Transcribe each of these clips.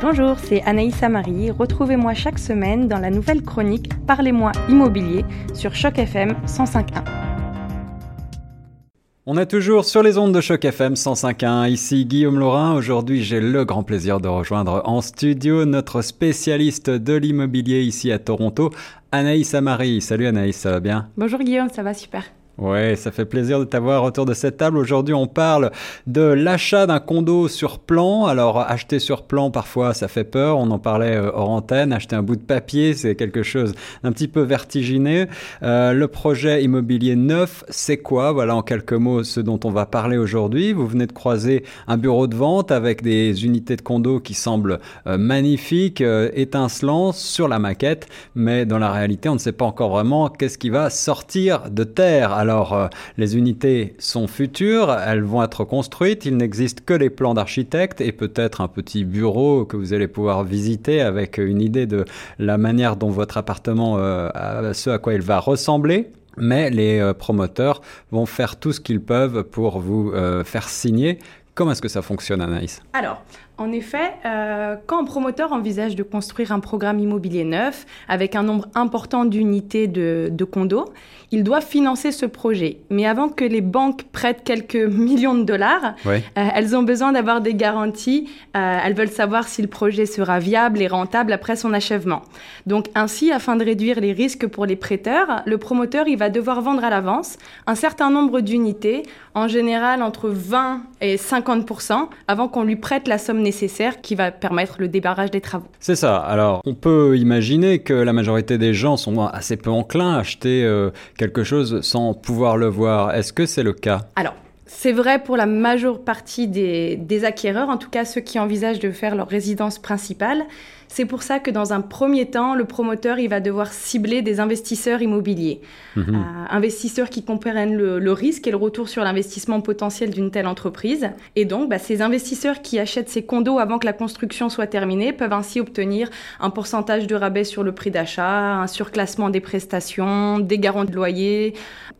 Bonjour, c'est Anaïs Marie. Retrouvez-moi chaque semaine dans la nouvelle chronique Parlez-moi immobilier sur Choc FM 105.1. On est toujours sur les ondes de Choc FM 105.1. Ici Guillaume Laurin. Aujourd'hui, j'ai le grand plaisir de rejoindre en studio notre spécialiste de l'immobilier ici à Toronto, Anaïs Amari. Salut Anaïs, ça va bien? Bonjour Guillaume, ça va super. Ouais, ça fait plaisir de t'avoir autour de cette table. Aujourd'hui, on parle de l'achat d'un condo sur plan. Alors, acheter sur plan, parfois, ça fait peur. On en parlait euh, hors antenne. Acheter un bout de papier, c'est quelque chose d'un petit peu vertigineux. Euh, le projet immobilier neuf, c'est quoi? Voilà, en quelques mots, ce dont on va parler aujourd'hui. Vous venez de croiser un bureau de vente avec des unités de condo qui semblent euh, magnifiques, étincelants sur la maquette. Mais dans la réalité, on ne sait pas encore vraiment qu'est-ce qui va sortir de terre. Alors, euh, les unités sont futures, elles vont être construites, il n'existe que les plans d'architecte et peut-être un petit bureau que vous allez pouvoir visiter avec une idée de la manière dont votre appartement, euh, ce à quoi il va ressembler. Mais les euh, promoteurs vont faire tout ce qu'ils peuvent pour vous faire signer. Comment est-ce que ça fonctionne, Anaïs? Alors, en effet, euh, quand un promoteur envisage de construire un programme immobilier neuf avec un nombre important d'unités de, de condos, il doit financer ce projet. Mais avant que les banques prêtent quelques millions de dollars, euh, elles ont besoin d'avoir des garanties. Euh, elles veulent savoir si le projet sera viable et rentable après son achèvement. Donc ainsi, afin de réduire les risques pour les prêteurs, le promoteur il va devoir vendre à l'avance un certain nombre d'unités, en général entre 20 et 50% avant qu'on lui prête la somme nécessaire qui va permettre le débarrage des travaux. C'est ça. Alors, on peut imaginer que la majorité des gens sont assez peu enclins à acheter euh, quelque chose sans pouvoir le voir. Est-ce que c'est le cas? Alors, c'est vrai pour la majeure partie des, des acquéreurs, en tout cas ceux qui envisagent de faire leur résidence principale. C'est pour ça que dans un premier temps, le promoteur il va devoir cibler des investisseurs immobiliers, Mhm. Euh, investisseurs qui comprennent le, le risque et le retour sur l'investissement potentiel d'une telle entreprise. Et donc, bah, ces investisseurs qui achètent ces condos avant que la construction soit terminée peuvent ainsi obtenir un pourcentage de rabais sur le prix d'achat, un surclassement des prestations, des garanties de loyer,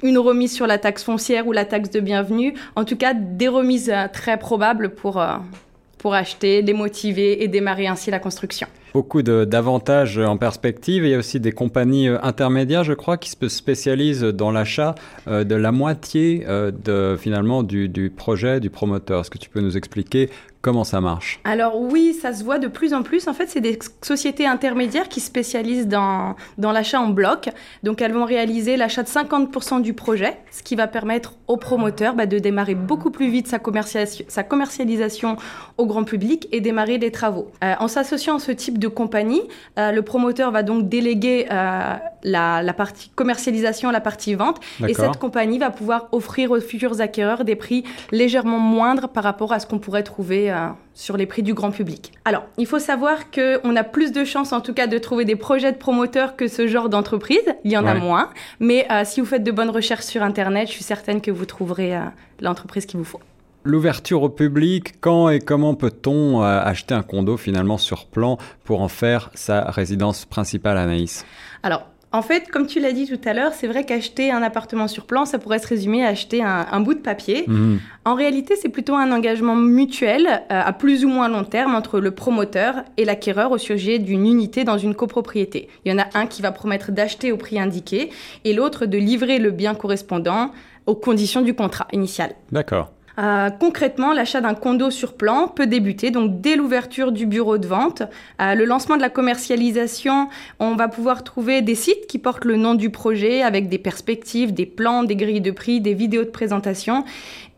une remise sur la taxe foncière ou la taxe de bienvenue. En tout cas, des remises euh, très probables pour, euh, pour acheter, les motiver et démarrer ainsi la construction. Beaucoup d'avantages en perspective. Il y a aussi des compagnies euh, intermédiaires, je crois, qui se spécialisent dans l'achat euh, de la moitié euh, de, finalement du, projet du promoteur. Est-ce que tu peux nous expliquer comment ça marche? Alors oui, ça se voit de plus en plus. En fait, c'est des sociétés intermédiaires qui spécialisent dans, l'achat en bloc. Donc elles vont réaliser l'achat de 50% du projet, ce qui va permettre au promoteur bah, de démarrer beaucoup plus vite sa, commercialisation- sa commercialisation au grand public et démarrer les travaux. Euh, en s'associant à ce type de compagnie, euh, le promoteur va donc déléguer euh, la, la partie commercialisation à la partie vente et cette compagnie va pouvoir offrir aux futurs acquéreurs des prix légèrement moindres par rapport à ce qu'on pourrait trouver euh, sur les prix du grand public. Alors, il faut savoir qu'on a plus de chances en tout cas de trouver des projets de promoteurs que ce genre d'entreprise. Il y en a moins. Mais si vous faites de bonnes recherches sur Internet, je suis certaine que vous trouverez l'entreprise qu'il vous faut. L'ouverture au public, quand et comment peut-on euh, acheter un condo finalement sur plan pour en faire sa résidence principale, Anaïs? Alors, en fait, comme tu l'as dit tout à l'heure, c'est vrai qu'acheter un appartement sur plan, ça pourrait se résumer à acheter un, un bout de papier. Mhm. En réalité, c'est plutôt un engagement mutuel euh, à plus ou moins long terme entre le promoteur et l'acquéreur au sujet d'une unité dans une copropriété. Il y en a un qui va promettre d'acheter au prix indiqué et l'autre de livrer le bien correspondant aux conditions du contrat initial. D'accord. Euh, concrètement, l'achat d'un condo sur plan peut débuter donc dès l'ouverture du bureau de vente. Euh, le lancement de la commercialisation, on va pouvoir trouver des sites qui portent le nom du projet avec des perspectives, des plans, des grilles de prix, des vidéos de présentation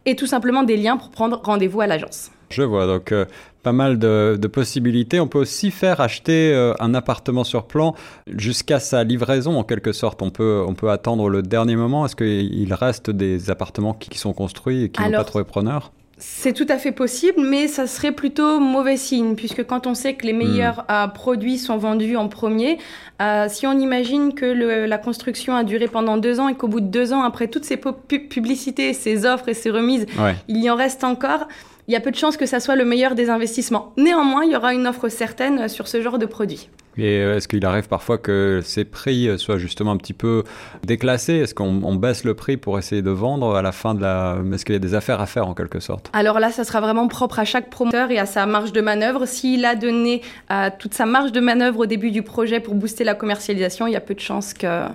et tout simplement des liens pour prendre rendez-vous à l'agence. Je vois, donc euh, pas mal de, de possibilités. On peut aussi faire acheter euh, un appartement sur plan jusqu'à sa livraison en quelque sorte. On peut, on peut attendre le dernier moment. Est-ce qu'il reste des appartements qui, qui sont construits et qui n'ont pas trouvé preneur? C'est tout à fait possible, mais ça serait plutôt mauvais signe, puisque quand on sait que les meilleurs euh, produits sont vendus en premier, euh, si on imagine que le- la construction a duré pendant deux ans et qu'au bout de deux ans, après toutes ces pu- publicités, ces offres et ces remises, Ouais. il y en reste encore, il y a peu de chances que ça soit le meilleur des investissements. Néanmoins, il y aura une offre certaine sur ce genre de produit. Et euh, est-ce qu'il arrive parfois que ces prix soient justement un petit peu déclassés? Est-ce qu'on baisse le prix pour essayer de vendre à la fin de la... Est-ce qu'il y a des affaires à faire en quelque sorte? Alors là, ça sera vraiment propre à chaque promoteur et à sa marge de manœuvre. S'il a donné euh, toute sa marge de manœuvre au début du projet pour booster la commercialisation, il y a peu de chances que,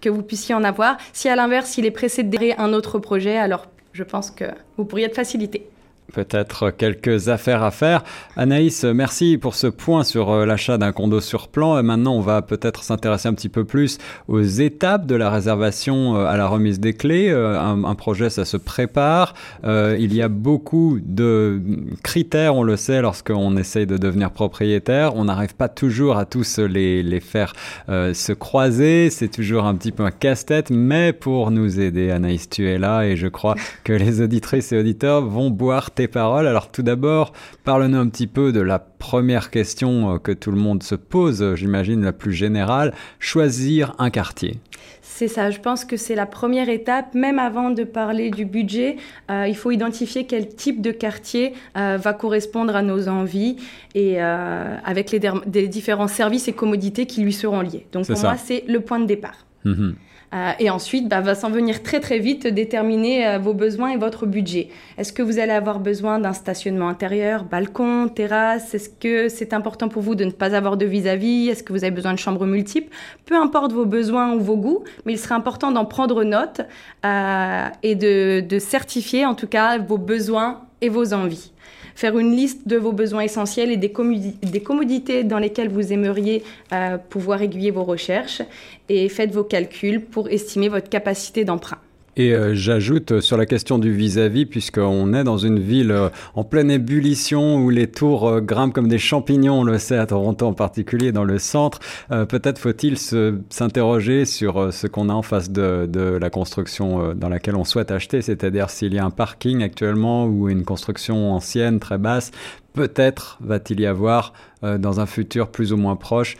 que vous puissiez en avoir. Si à l'inverse, il est pressé de un autre projet, alors je pense que vous pourriez être facilité peut-être quelques affaires à faire. Anaïs, merci pour ce point sur euh, l'achat d'un condo sur plan. Maintenant, on va peut-être s'intéresser un petit peu plus aux étapes de la réservation euh, à la remise des clés. Euh, un, projet, ça se prépare. il y a beaucoup de critères, on le sait, lorsqu'on essaye de devenir propriétaire. On n'arrive pas toujours à tous les, les faire se croiser. C'est toujours un petit peu un casse-tête. Mais pour nous aider, Anaïs, tu es là et je crois que les auditrices et auditeurs vont boire tes paroles. Alors tout d'abord, parle-nous un petit peu de la première question euh, que tout le monde se pose, j'imagine la plus générale, choisir un quartier. C'est ça, je pense que c'est la première étape. Même avant de parler du budget, euh, il faut identifier quel type de quartier euh, va correspondre à nos envies et avec les, différents services et commodités qui lui seront liés. Donc pour moi, c'est le point de départ. Mhm. Euh, et ensuite, bah, va s'en venir très très vite déterminer euh, vos besoins et votre budget. Est-ce que vous allez avoir besoin d'un stationnement intérieur, balcon, terrasse? Est-ce que c'est important pour vous de ne pas avoir de vis-à-vis? Est-ce que vous avez besoin de chambres multiples? Peu importe vos besoins ou vos goûts, mais il serait important d'en prendre note euh, et de, de certifier en tout cas vos besoins et vos envies faire une liste de vos besoins essentiels et des, commodités dans lesquelles vous aimeriez euh, pouvoir aiguiller vos recherches et faites vos calculs pour estimer votre capacité d'emprunt. Et euh, j'ajoute sur la question du vis-à-vis, puisqu'on est dans une ville euh, en pleine ébullition où les tours grimpent comme des champignons, on le sait à Toronto en particulier, dans le centre. Peut-être faut-il s'interroger sur ce qu'on a en face de, de la construction dans laquelle on souhaite acheter, c'est-à-dire s'il y a un parking actuellement ou une construction ancienne très basse. Peut-être va-t-il y avoir dans un futur plus ou moins proche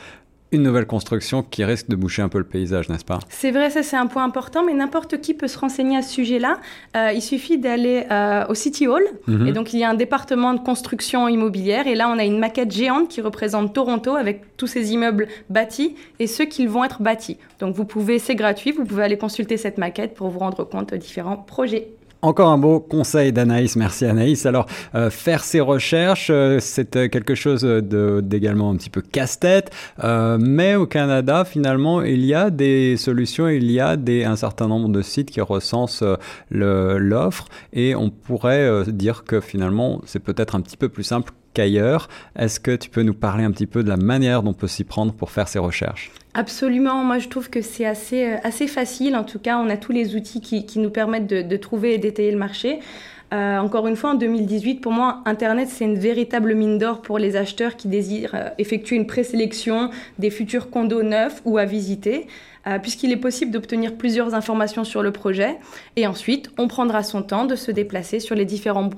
une nouvelle construction qui risque de boucher un peu le paysage, n'est-ce pas? C'est vrai, ça c'est un point important, mais n'importe qui peut se renseigner à ce sujet-là. Euh, il suffit d'aller euh, au City Hall, mhm. et donc il y a un département de construction immobilière, et là on a une maquette géante qui représente Toronto avec tous ces immeubles bâtis et ceux qui vont être bâtis. Donc vous pouvez, c'est gratuit, vous pouvez aller consulter cette maquette pour vous rendre compte de différents projets. Encore un beau conseil d'Anaïs, merci Anaïs. Alors, euh, faire ses recherches, euh, c'est euh, quelque chose d'également un petit peu casse-tête, mais au Canada, finalement, il y a des solutions, il y a des, un certain nombre de sites qui recensent l'offre, et on pourrait dire que finalement, c'est peut-être un petit peu plus simple qu'ailleurs. Est-ce que tu peux nous parler un petit peu de la manière dont on peut s'y prendre pour faire ses recherches? Absolument, moi je trouve que c'est assez, euh, assez facile. En tout cas, on a tous les outils qui, nous permettent de, trouver et d'étayer le marché. Euh, encore une fois, en 2018, pour moi, Internet, c'est une véritable mine d'or pour les acheteurs qui désirent euh, effectuer une présélection des futurs condos neufs ou à visiter, puisqu'il est possible d'obtenir plusieurs informations sur le projet. Et ensuite, on prendra son temps de se déplacer sur les différents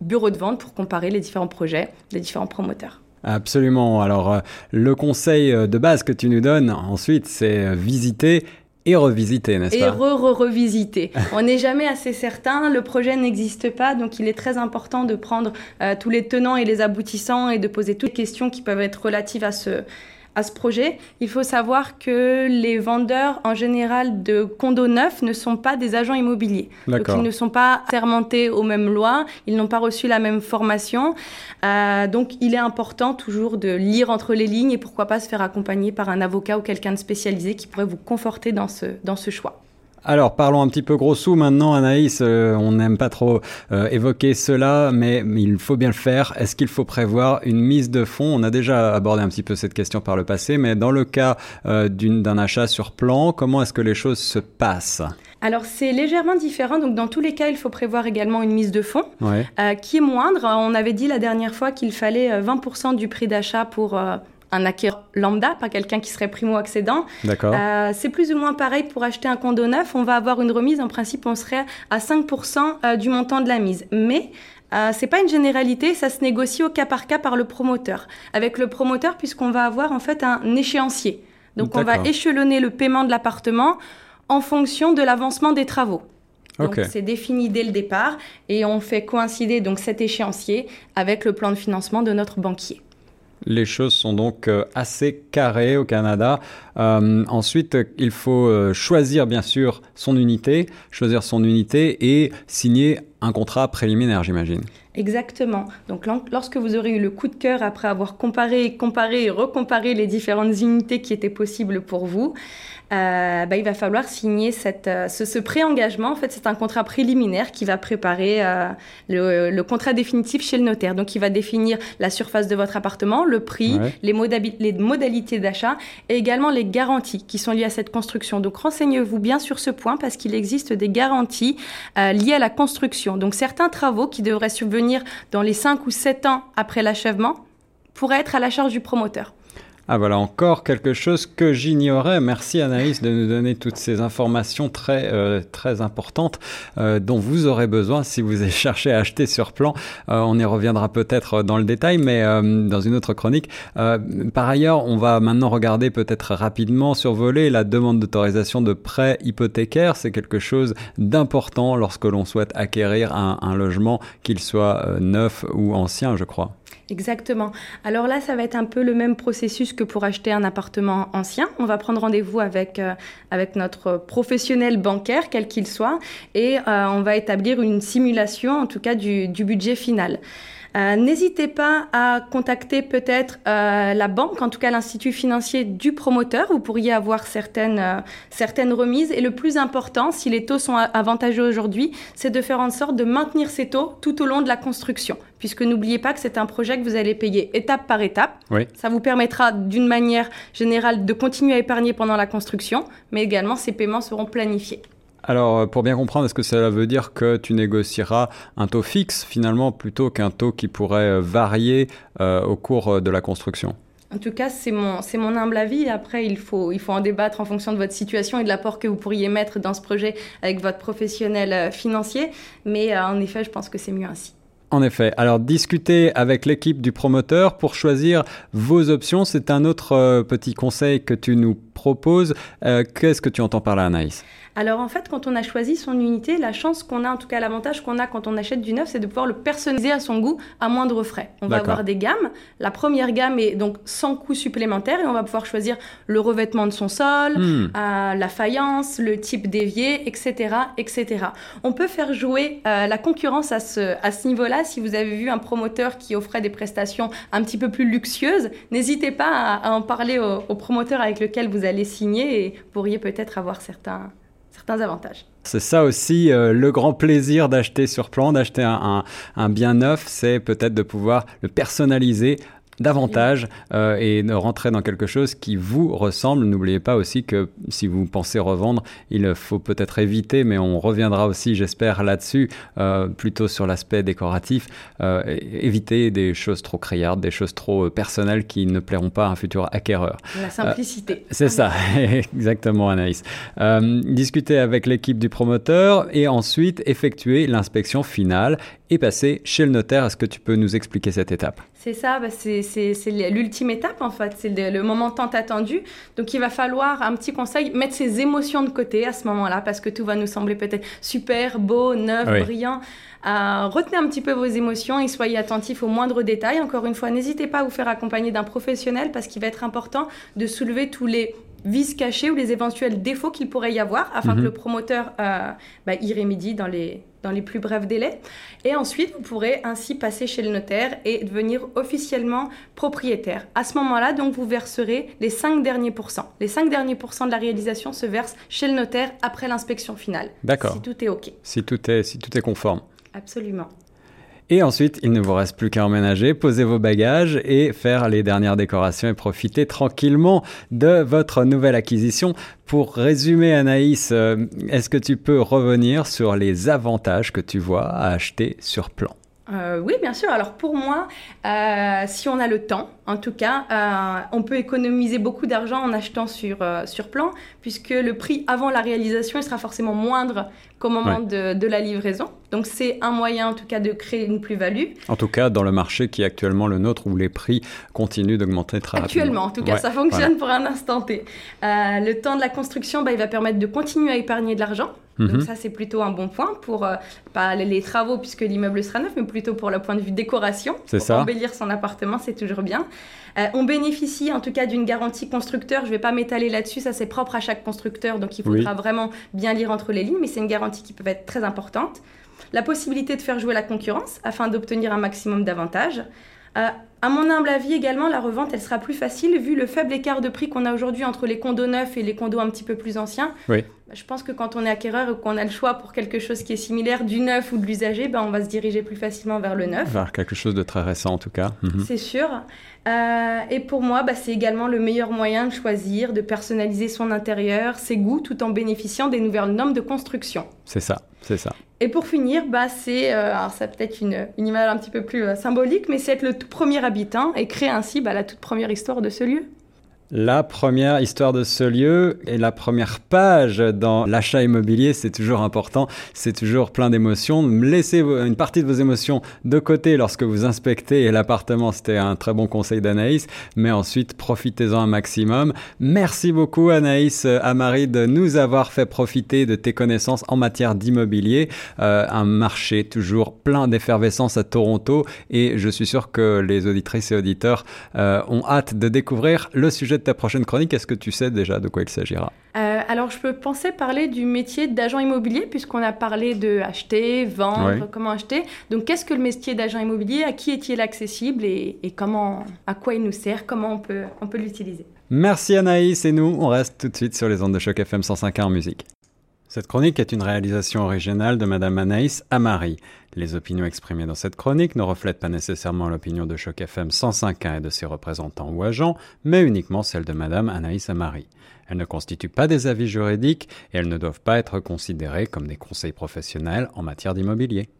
bureaux de vente pour comparer les différents projets des différents promoteurs. Absolument. Alors, euh, le conseil euh, de base que tu nous donnes ensuite, c'est euh, visiter et revisiter, n'est-ce pas? Et re-revisiter. On n'est jamais assez certain, le projet n'existe pas, donc il est très important de prendre tous les tenants et les aboutissants et de poser toutes les questions qui peuvent être relatives à ce, à ce projet. Il faut savoir que les vendeurs, en général, de condos neufs ne sont pas des agents immobiliers. Donc, ils ne sont pas sermentés aux mêmes lois, ils n'ont pas reçu la même formation. Euh, donc, il est important toujours de lire entre les lignes et pourquoi pas se faire accompagner par un avocat ou quelqu'un de spécialisé qui pourrait vous conforter dans ce, dans ce choix. Alors parlons un petit peu gros sous maintenant, Anaïs. Euh, on n'aime pas trop euh, évoquer cela, mais il faut bien le faire. Est-ce qu'il faut prévoir une mise de fonds? On a déjà abordé un petit peu cette question par le passé, mais dans le cas euh, d'un achat sur plan, comment est-ce que les choses se passent? Alors c'est légèrement différent, donc dans tous les cas il faut prévoir également une mise de fonds qui est moindre. On avait dit la dernière fois qu'il fallait 20% du prix d'achat pour un acquéreur lambda, pas quelqu'un qui serait primo-accédant. D'accord. Euh, c'est plus ou moins pareil pour acheter un condo neuf. On va avoir une remise, en principe, on serait à 5% euh, du montant de la mise. Mais euh, c'est pas une généralité, ça se négocie au cas par cas par le promoteur. Avec le promoteur, puisqu'on va avoir en fait un échéancier. Donc on va échelonner le paiement de l'appartement en fonction de l'avancement des travaux. Donc c'est défini dès le départ et on fait coïncider donc cet échéancier avec le plan de financement de notre banquier. Les choses sont donc euh, assez carrées au Canada. Euh, ensuite, il faut euh, choisir bien sûr son unité, choisir son unité et signer un contrat préliminaire, j'imagine. Exactement. Donc lorsque vous aurez eu le coup de cœur après avoir comparé, comparé et recomparé les différentes unités qui étaient possibles pour vous, euh, bah, il va falloir signer cette, euh, ce, ce pré-engagement. En fait, c'est un contrat préliminaire qui va préparer euh, le, le, contrat définitif chez le notaire. Donc, il va définir la surface de votre appartement, le prix, les, les, modalités d'achat et également les garanties qui sont liées à cette construction. Donc, renseignez-vous bien sur ce point parce qu'il existe des garanties liées à la construction. Donc, certains travaux qui devraient subvenir dans les 5 ou 7 ans après l'achèvement pourraient être à la charge du promoteur. Ah voilà, encore quelque chose que j'ignorais. Merci Anaïs de nous donner toutes ces informations très, euh, très importantes euh, dont vous aurez besoin si vous cherchez à acheter sur plan. Euh, on y reviendra peut-être dans le détail, mais dans une autre chronique. par ailleurs, on va maintenant regarder peut-être rapidement, survoler la demande d'autorisation de prêt hypothécaire. C'est quelque chose d'important lorsque l'on souhaite acquérir un, un logement, qu'il soit neuf ou ancien, je crois. Exactement. Alors là, ça va être un peu le même processus que pour acheter un appartement ancien. On va prendre rendez-vous avec, euh, avec notre professionnel bancaire, quel qu'il soit, et euh, on va établir une simulation, en tout cas, du, du budget final. Euh, n'hésitez pas à contacter peut-être euh, la banque, en tout cas l'institut financier du promoteur. Vous pourriez avoir certaines, euh, certaines remises. Et le plus important, si les taux sont avantageux aujourd'hui, c'est de faire en sorte de maintenir ces taux tout au long de la construction. Puisque n'oubliez pas que c'est un projet que vous allez payer étape par étape. Ça vous permettra d'une manière générale de continuer à épargner pendant la construction, mais également ces paiements seront planifiés. Alors, euh, pour bien comprendre, est-ce que cela veut dire que tu négocieras un taux fixe finalement plutôt qu'un taux qui pourrait euh, varier euh, au cours de la construction? En tout cas, c'est mon, c'est mon humble avis. Après, il faut, il faut en débattre en fonction de votre situation et de l'apport que vous pourriez mettre dans ce projet avec votre professionnel financier. Mais en effet, je pense que c'est mieux ainsi. En effet. Alors, discuter avec l'équipe du promoteur pour choisir vos options, c'est un autre petit conseil que tu nous proposes. qu'est-ce que tu entends par là, Anaïs? Alors en fait, quand on a choisi son unité, la chance qu'on a, en tout cas l'avantage qu'on a quand on achète du neuf, c'est de pouvoir le personnaliser à son goût à moindre frais. On va avoir des gammes. La première gamme est donc sans coût supplémentaire et on va pouvoir choisir le revêtement de son sol, hmm. euh, la faïence, le type d'évier, etc., etc. On peut faire jouer euh, la concurrence à ce, à ce niveau-là. Si vous avez vu un promoteur qui offrait des prestations un petit peu plus luxueuses, n'hésitez pas à, en parler au, promoteur avec lequel vous allez signer et pourriez peut-être avoir certains certains avantages. C'est ça aussi euh, le grand plaisir d'acheter sur plan, d'acheter un, bien neuf, c'est peut-être de pouvoir le personnaliser davantage euh, et de rentrer dans quelque chose qui vous ressemble. N'oubliez pas aussi que si vous pensez revendre, il faut peut-être éviter, mais on reviendra aussi, j'espère, là-dessus, euh, plutôt sur l'aspect décoratif, euh, éviter des choses trop criardes, des choses trop personnelles qui ne plairont pas à un futur acquéreur. La simplicité. c'est ça, exactement Anaïs. discuter avec l'équipe du promoteur et ensuite effectuer l'inspection finale et passer chez le notaire. Est-ce que tu peux nous expliquer cette étape? C'est ça, bah c'est l'ultime étape en fait, c'est le, moment tant attendu. Donc il va falloir, un petit conseil, mettre ses émotions de côté à ce moment-là parce que tout va nous sembler peut-être super, beau, neuf, brillant. Euh, retenez un petit peu vos émotions et soyez attentifs aux moindres détails. Encore une fois, n'hésitez pas à vous faire accompagner d'un professionnel parce qu'il va être important de soulever tous les vices cachés ou les éventuels défauts qu'il pourrait y avoir afin que mhm. le promoteur euh, bah, y remédie dans les, dans les plus brefs délais. Et ensuite, vous pourrez ainsi passer chez le notaire et devenir officiellement propriétaire. À ce moment-là, donc, vous verserez les 5 derniers pourcents. Les 5 derniers pourcents de la réalisation se versent chez le notaire après l'inspection finale. D'accord. Si tout est OK. Si tout est, si tout est conforme. Absolument. Et ensuite, il ne vous reste plus qu'à emménager, poser vos bagages et faire les dernières décorations et profiter tranquillement de votre nouvelle acquisition. Pour résumer, Anaïs, euh, est-ce que tu peux revenir sur les avantages que tu vois à acheter sur plan? Euh, oui, bien sûr. Alors pour moi, euh, si on a le temps, en tout cas, on peut économiser beaucoup d'argent en achetant sur, sur plan, puisque le prix avant la réalisation il sera forcément moindre qu'au moment de, de, la livraison. Donc c'est un moyen en tout cas de créer une plus-value. En tout cas, dans le marché qui est actuellement le nôtre où les prix continuent d'augmenter très actuellement, rapidement. Actuellement, en tout cas, ça fonctionne pour un instant T. Euh, le temps de la construction, bah, il va permettre de continuer à épargner de l'argent. Donc mhm. ça, c'est plutôt un bon point pour, euh, pas les travaux puisque l'immeuble sera neuf, mais plutôt pour le point de vue décoration. C'est ça. Embellir son appartement, c'est toujours bien. Euh, on bénéficie en tout cas d'une garantie constructeur. Je ne vais pas m'étaler là-dessus, ça c'est propre à chaque constructeur, donc il faudra vraiment bien lire entre les lignes, mais c'est une garantie qui peut être très importante. La possibilité de faire jouer la concurrence afin d'obtenir un maximum d'avantages. Euh, à mon humble avis également, la revente, elle sera plus facile vu le faible écart de prix qu'on a aujourd'hui entre les condos neufs et les condos un petit peu plus anciens. Oui. Bah, je pense que quand on est acquéreur et qu'on a le choix pour quelque chose qui est similaire du neuf ou de l'usager, bah, on va se diriger plus facilement vers le neuf. Vers quelque chose de très récent en tout cas. Mhm. C'est sûr. Euh, et pour moi, bah, c'est également le meilleur moyen de choisir, de personnaliser son intérieur, ses goûts, tout en bénéficiant des nouvelles normes de construction. C'est ça, c'est ça. Et pour finir, bah, c'est, euh, alors ça peut-être une, une, image un petit peu plus euh, symbolique, mais c'est être le tout premier habitant et créer ainsi bah, la toute première histoire de ce lieu. La première histoire de ce lieu et la première page dans l'achat immobilier, c'est toujours important, c'est toujours plein d'émotions. Laissez une partie de vos émotions de côté lorsque vous inspectez l'appartement, c'était un très bon conseil d'Anaïs, mais ensuite profitez-en un maximum. Merci beaucoup Anaïs Amari de nous avoir fait profiter de tes connaissances en matière d'immobilier, euh, un marché toujours plein d'effervescence à Toronto et je suis sûr que les auditrices et auditeurs euh, ont hâte de découvrir le sujet ta prochaine chronique, est-ce que tu sais déjà de quoi il s'agira euh, Alors, je peux penser parler du métier d'agent immobilier, puisqu'on a parlé de acheter, vendre, comment acheter. Donc, qu'est-ce que le métier d'agent immobilier À qui est-il accessible et, comment, à quoi il nous sert Comment on peut, on peut l'utiliser? Merci Anaïs et nous, on reste tout de suite sur les ondes de choc FM 105.1 en musique. Cette chronique est une réalisation originale de Madame Anaïs Amari. Les opinions exprimées dans cette chronique ne reflètent pas nécessairement l'opinion de Choc FM 105.1 et de ses représentants ou agents, mais uniquement celle de Madame Anaïs Amari. Elles ne constituent pas des avis juridiques et elles ne doivent pas être considérées comme des conseils professionnels en matière d'immobilier.